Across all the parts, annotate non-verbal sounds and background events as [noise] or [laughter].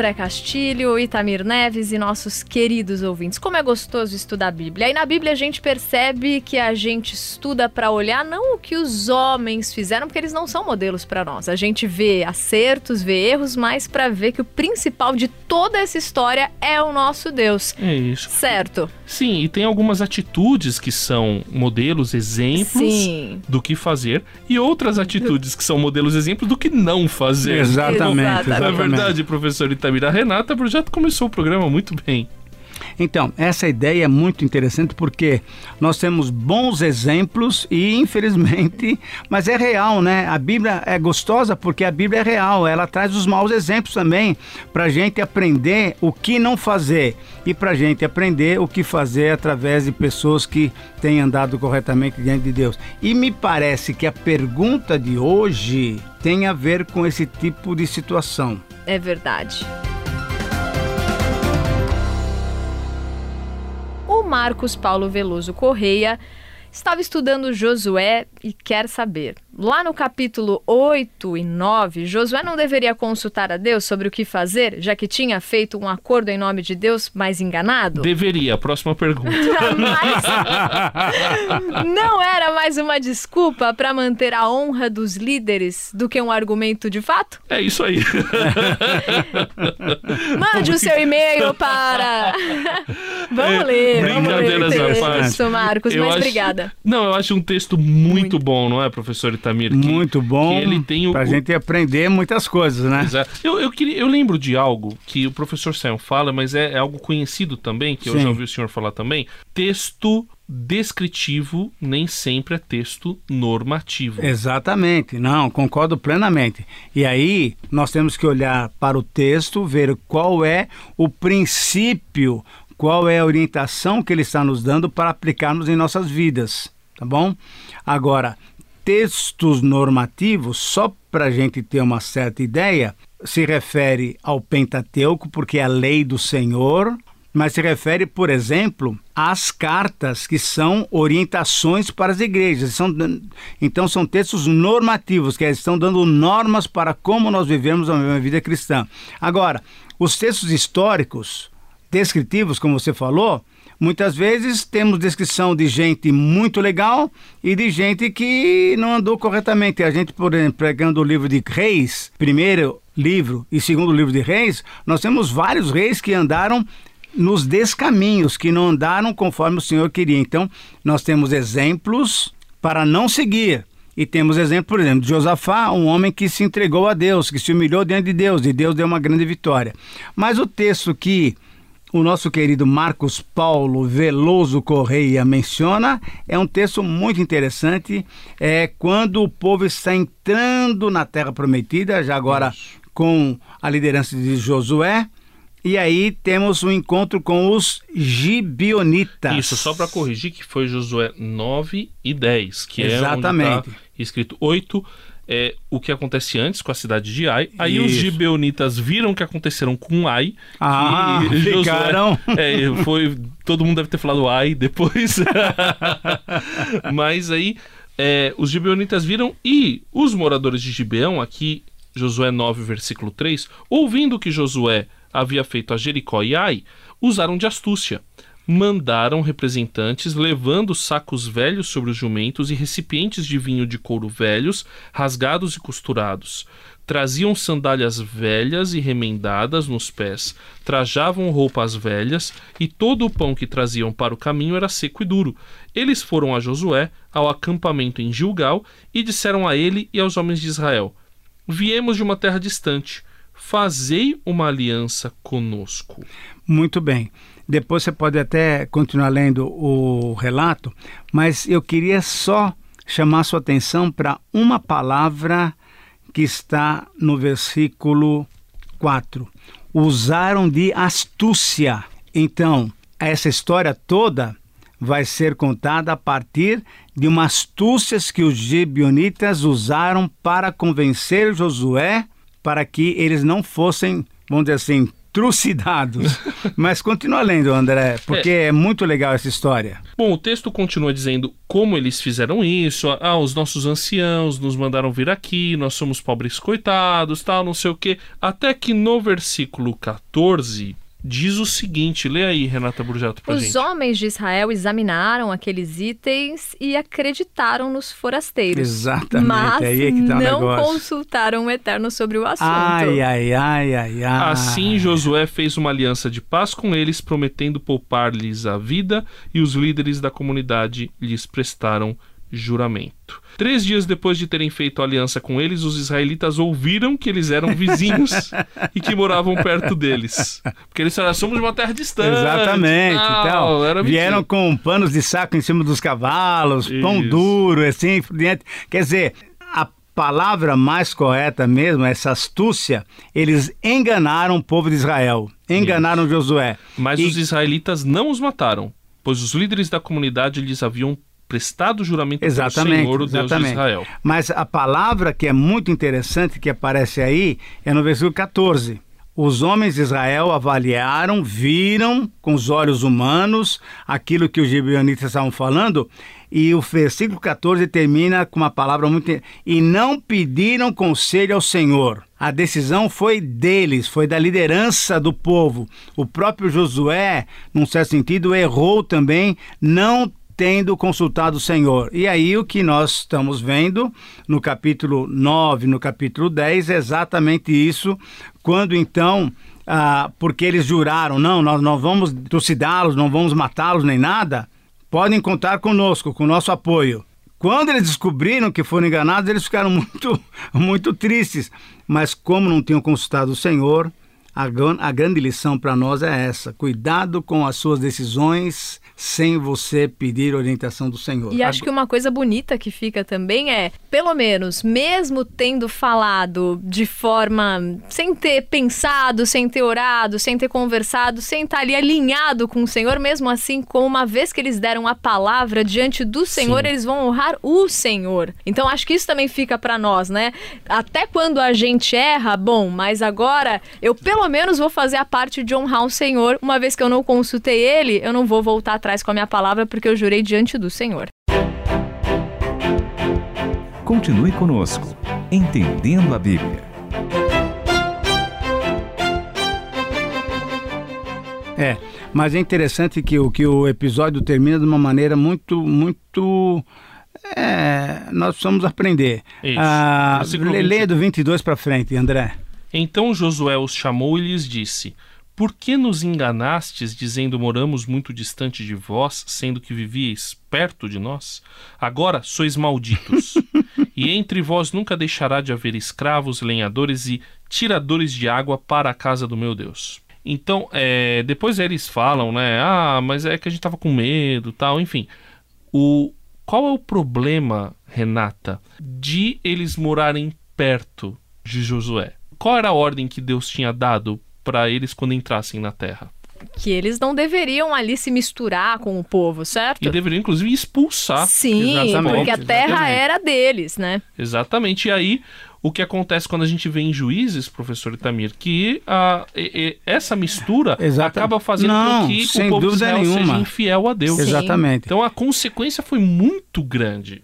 André Castilho, Itamir Neves e nossos queridos ouvintes. Como é gostoso estudar a Bíblia. Aí na Bíblia a gente percebe que a gente estuda para olhar não o que os homens fizeram, porque eles não são modelos para nós. A gente vê acertos, vê erros, mas para ver que o principal de toda essa história é o nosso Deus. É isso. Certo. Sim, e tem algumas atitudes que são modelos, exemplos Sim. do que fazer, e outras atitudes que são modelos, exemplos do que não fazer. Exatamente. Exatamente, Não é verdade, professor Itamira? A Renata já começou o programa muito bem. Então, essa ideia é muito interessante porque nós temos bons exemplos e, infelizmente, [laughs] mas é real, né? A Bíblia é gostosa porque a Bíblia é real, ela traz os maus exemplos também para gente aprender o que não fazer e para gente aprender o que fazer através de pessoas que têm andado corretamente diante de Deus. E me parece que a pergunta de hoje tem a ver com esse tipo de situação. É verdade. Marcos Paulo Veloso Correia estava estudando Josué e quer saber. Lá no capítulo 8 e 9, Josué não deveria consultar a Deus sobre o que fazer, já que tinha feito um acordo em nome de Deus, mas enganado? Deveria. Próxima pergunta. Mas [laughs] não era mais uma desculpa para manter a honra dos líderes do que um argumento de fato? É isso aí. Mande o seu e-mail para. [laughs] [laughs] vamos ler, vamos ler o Brincadeiras à parte. texto, Marcos, Eu mas acho- obrigada. Não, eu acho um texto muito, bom, não é, professor Itamir? Que- Muito bom. Que ele tem o, Pra o- gente aprender muitas coisas, né? Exato. Eu, eu, queria, eu lembro de algo que o professor Sam fala, mas é, é algo conhecido também, que eu Sim. já ouvi o senhor falar também. Texto descritivo nem sempre é texto normativo. Exatamente, não, concordo plenamente. E aí nós temos que olhar para o texto, ver qual é o princípio, qual é a orientação que ele está nos dando para aplicarmos em nossas vidas, tá bom? Agora, textos normativos, só para a gente ter uma certa ideia, se refere ao Pentateuco, porque é a lei do Senhor, mas se refere, por exemplo, às cartas que são orientações para as igrejas. São, então são textos normativos, que estão dando normas para como nós vivemos a vida cristã. Agora, os textos históricos, descritivos, como você falou, muitas vezes temos descrição de gente muito legal e de gente que não andou corretamente. A gente, por exemplo, pregando o livro de Reis, primeiro livro e segundo livro de Reis, nós temos vários reis que andaram nos descaminhos, que não andaram conforme o Senhor queria. Então, nós temos exemplos para não seguir. E temos exemplo, por exemplo, de Josafá, um homem que se entregou a Deus, que se humilhou diante de Deus, e Deus deu uma grande vitória. Mas o texto que o nosso querido Marcos Paulo Veloso Correia menciona é um texto muito interessante. É quando o povo está entrando na Terra Prometida, já agora com a liderança de Josué. E aí temos um encontro com os gibionitas. Isso, só para corrigir que foi Josué 9 e 10, que Exatamente. é onde tá escrito 8 é o que acontece antes com a cidade de Ai. Aí os Isso. gibeonitas viram o que aconteceram com Ai. Ah, e [laughs] Josué- ficaram. é, foi, todo mundo deve ter falado Ai depois. [laughs] Mas aí é, os gibeonitas viram e os moradores de Gibeão, aqui Josué 9, versículo 3, ouvindo que Josué havia feito a Jericó e Ai, usaram de astúcia. Mandaram representantes levando sacos velhos sobre os jumentos e recipientes de vinho de couro velhos, rasgados e costurados. Traziam sandálias velhas e remendadas nos pés, trajavam roupas velhas, e todo o pão que traziam para o caminho era seco e duro. Eles foram a Josué, ao acampamento em Gilgal, e disseram a ele e aos homens de Israel: Viemos de uma terra distante, fazei uma aliança conosco. Muito bem. Depois você pode até continuar lendo o relato, mas eu queria só chamar sua atenção para uma palavra que está no versículo 4. Usaram de astúcia. Então, essa história toda vai ser contada a partir de umas astúcias que os gibeonitas usaram para convencer Josué para que eles não fossem, vamos dizer assim, trucidados. [laughs] Mas continua lendo, André, porque é. muito legal essa história. Bom, o texto continua dizendo como eles fizeram isso. Ah, os nossos anciãos nos mandaram vir aqui, nós somos pobres coitados, tal, não sei o quê. Até que no versículo 14 diz o seguinte, lê aí, Renata Burjato, pra Os gente. homens de Israel examinaram aqueles itens e acreditaram nos forasteiros. Exatamente, Mas aí é que tá não negócio. consultaram o Eterno sobre o assunto. Ai, ai, ai, ai, ai. Assim Josué fez uma aliança de paz com eles, prometendo poupar-lhes a vida, e os líderes da comunidade lhes prestaram juramento. Três dias depois de terem feito aliança com eles, os israelitas ouviram que eles eram vizinhos [laughs] e que moravam perto deles. Porque eles falaram, somos de uma terra distante. Exatamente, tal. Era Vieram com panos de saco em cima dos cavalos, pão Isso. duro, assim, diante. Quer dizer, a palavra mais correta mesmo, essa astúcia, eles enganaram o povo de Israel, enganaram Josué. Mas E- os israelitas não os mataram, pois os líderes da comunidade lhes haviam prestado juramento Exatamente, pelo Senhor, o Deus de. Israel. Mas a palavra que é muito interessante que aparece aí é no versículo 14. Os homens de Israel avaliaram, viram com os olhos humanos aquilo que os gibeonitas estavam falando, e o versículo 14 termina com uma palavra muito. E não pediram conselho ao Senhor. A decisão foi deles, foi da liderança do povo. O próprio Josué, num certo sentido, errou também, não tendo consultado o Senhor. E aí o que nós estamos vendo no capítulo 9, no capítulo 10, é exatamente isso, quando então, ah, porque eles juraram, não, nós não vamos trucidá-los, não vamos matá-los nem nada, podem contar conosco, com o nosso apoio. Quando eles descobriram que foram enganados, eles ficaram [laughs] muito, muito tristes. Mas como não tinham consultado o Senhor, a, a grande lição para nós é essa: cuidado com as suas decisões sem você pedir orientação do Senhor. E acho que uma coisa bonita que fica também é, pelo menos, mesmo tendo falado de forma sem ter pensado, sem ter orado, sem ter conversado, sem estar ali alinhado com o Senhor, mesmo assim, com uma vez que eles deram a palavra diante do Senhor, Sim. eles vão honrar o Senhor. Então acho que isso também fica para nós, né? Até quando a gente erra, bom, mas agora eu pelo menos vou fazer a parte de honrar o Senhor. Uma vez que eu não consultei ele, eu não vou voltar atrás com a minha palavra porque eu jurei diante do Senhor. Continue conosco, Entendendo a Bíblia. É, mas é interessante que o, que o episódio termina de uma maneira muito, muito. é, nós precisamos aprender. Isso. Ah, lê- leia 20. do 22 para frente, André. Então Josué os chamou e lhes disse: Por que nos enganastes, dizendo moramos muito distante de vós, sendo que vivieis perto de nós? Agora sois malditos. [laughs] e entre vós nunca deixará de haver escravos, lenhadores e tiradores de água para a casa do meu Deus. Então, é, depois eles falam, né? Ah, mas é que a gente tava com medo, tal, enfim. O qual é o problema, Renata, de eles morarem perto de Josué? Qual era a ordem que Deus tinha dado para eles quando entrassem na terra? Que eles não deveriam ali se misturar com o povo, certo? E deveriam inclusive expulsar. Sim, Exatamente, porque a terra exatamente. era deles, né? Exatamente. E aí, o que acontece quando a gente vê em juízes, professor Itamir, que a, e- e- essa mistura Exata- acaba fazendo Não, com que sem o povo de Israel seja nenhuma. infiel a Deus. Sim. Exatamente. Então a consequência foi muito grande.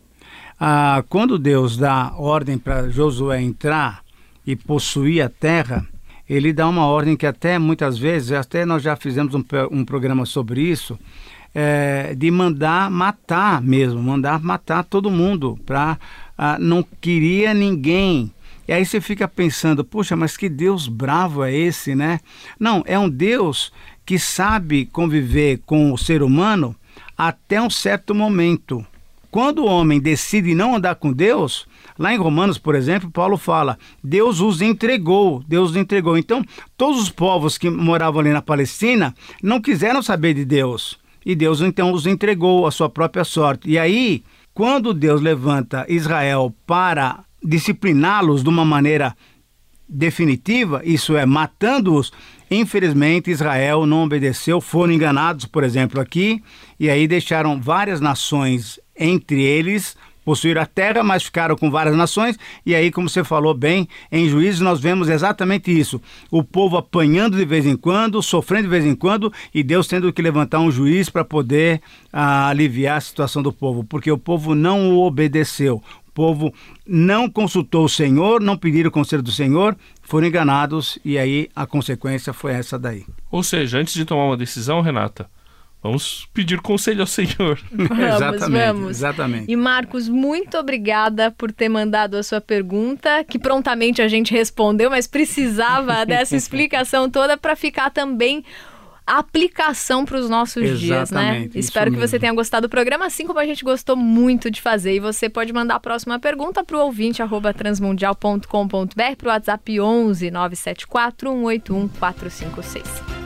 Ah, quando Deus dá ordem para Josué entrar e possuir a terra, ele dá uma ordem que até muitas vezes, até nós já fizemos um, um programa sobre isso, é, de mandar matar mesmo, mandar matar todo mundo, para não queria ninguém. E aí você fica pensando, puxa, mas que Deus bravo é esse, né? Não, é um Deus que sabe conviver com o ser humano até um certo momento. Quando o homem decide não andar com Deus, lá em Romanos, por exemplo, Paulo fala: Deus os entregou, Deus os entregou. Então, todos os povos que moravam ali na Palestina não quiseram saber de Deus. E Deus então os entregou à sua própria sorte. E aí, quando Deus levanta Israel para discipliná-los de uma maneira definitiva, isso é, matando-os, infelizmente Israel não obedeceu, foram enganados, por exemplo, aqui, e aí deixaram várias nações entre eles possuíram a terra, mas ficaram com várias nações. E aí, como você falou bem, em Juízes nós vemos exatamente isso: o povo apanhando de vez em quando, sofrendo de vez em quando, e Deus tendo que levantar um juiz para poder ah, aliviar a situação do povo, porque o povo não o obedeceu. O povo não consultou o Senhor, não pediram o conselho do Senhor, foram enganados e aí a consequência foi essa daí. Ou seja, antes de tomar uma decisão, Renata, Vamos pedir conselho ao Senhor. [laughs] Vamos, exatamente, vamos. exatamente. E Marcos, muito obrigada por ter mandado a sua pergunta, que prontamente a gente respondeu, mas precisava [laughs] dessa explicação toda para ficar também a aplicação para os nossos dias, né? Exatamente, Espero que você mesmo. tenha gostado do programa, assim como a gente gostou muito de fazer. E você pode mandar a próxima pergunta para o ouvinte arroba transmundial.com.br para o WhatsApp 11 974 181 456.